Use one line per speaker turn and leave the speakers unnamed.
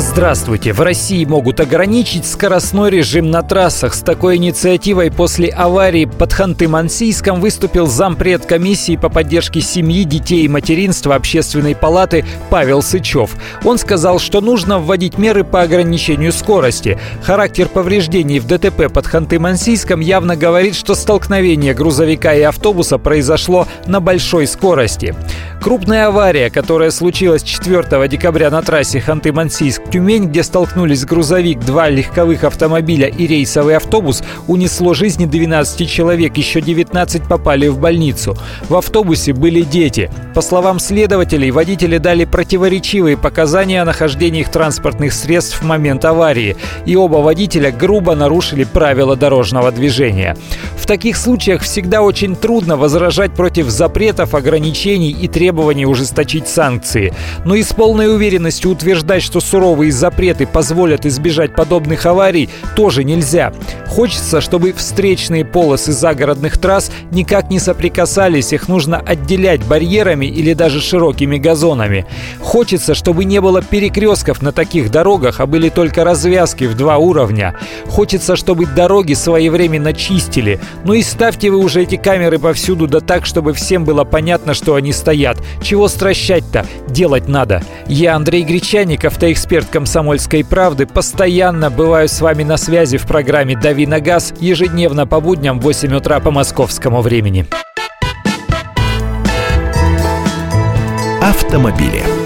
Здравствуйте! В России могут ограничить скоростной режим на трассах. С такой инициативой после аварии под Ханты-Мансийском выступил зампред комиссии по поддержке семьи, детей и материнства Общественной палаты Павел Сычев. Он сказал, что нужно вводить меры по ограничению скорости. Характер повреждений в ДТП под Ханты-Мансийском явно говорит, что столкновение грузовика и автобуса произошло на большой скорости. Крупная авария, которая случилась 4 декабря на трассе Ханты-Мансийск-Тюмень, где столкнулись грузовик, два легковых автомобиля и рейсовый автобус, унесло жизни 12 человек, еще 19 попали в больницу. В автобусе были дети. По словам следователей, водители дали противоречивые показания о нахождении их транспортных средств в момент аварии, и оба водителя грубо нарушили правила дорожного движения. В таких случаях всегда очень трудно возражать против запретов, ограничений и требований ужесточить санкции. Но и с полной уверенностью утверждать, что суровые запреты позволят избежать подобных аварий, тоже нельзя. Хочется, чтобы встречные полосы загородных трасс никак не соприкасались, их нужно отделять барьерами или даже широкими газонами. Хочется, чтобы не было перекрестков на таких дорогах, а были только развязки в два уровня. Хочется, чтобы дороги своевременно чистили. Ну и ставьте вы уже эти камеры повсюду, да так, чтобы всем было понятно, что они стоят. Чего стращать-то? Делать надо. Я Андрей Гречаник, автоэксперт «Комсомольской правды». Постоянно бываю с вами на связи в программе «Дави на газ» ежедневно по будням в 8 утра по московскому времени.
Автомобили.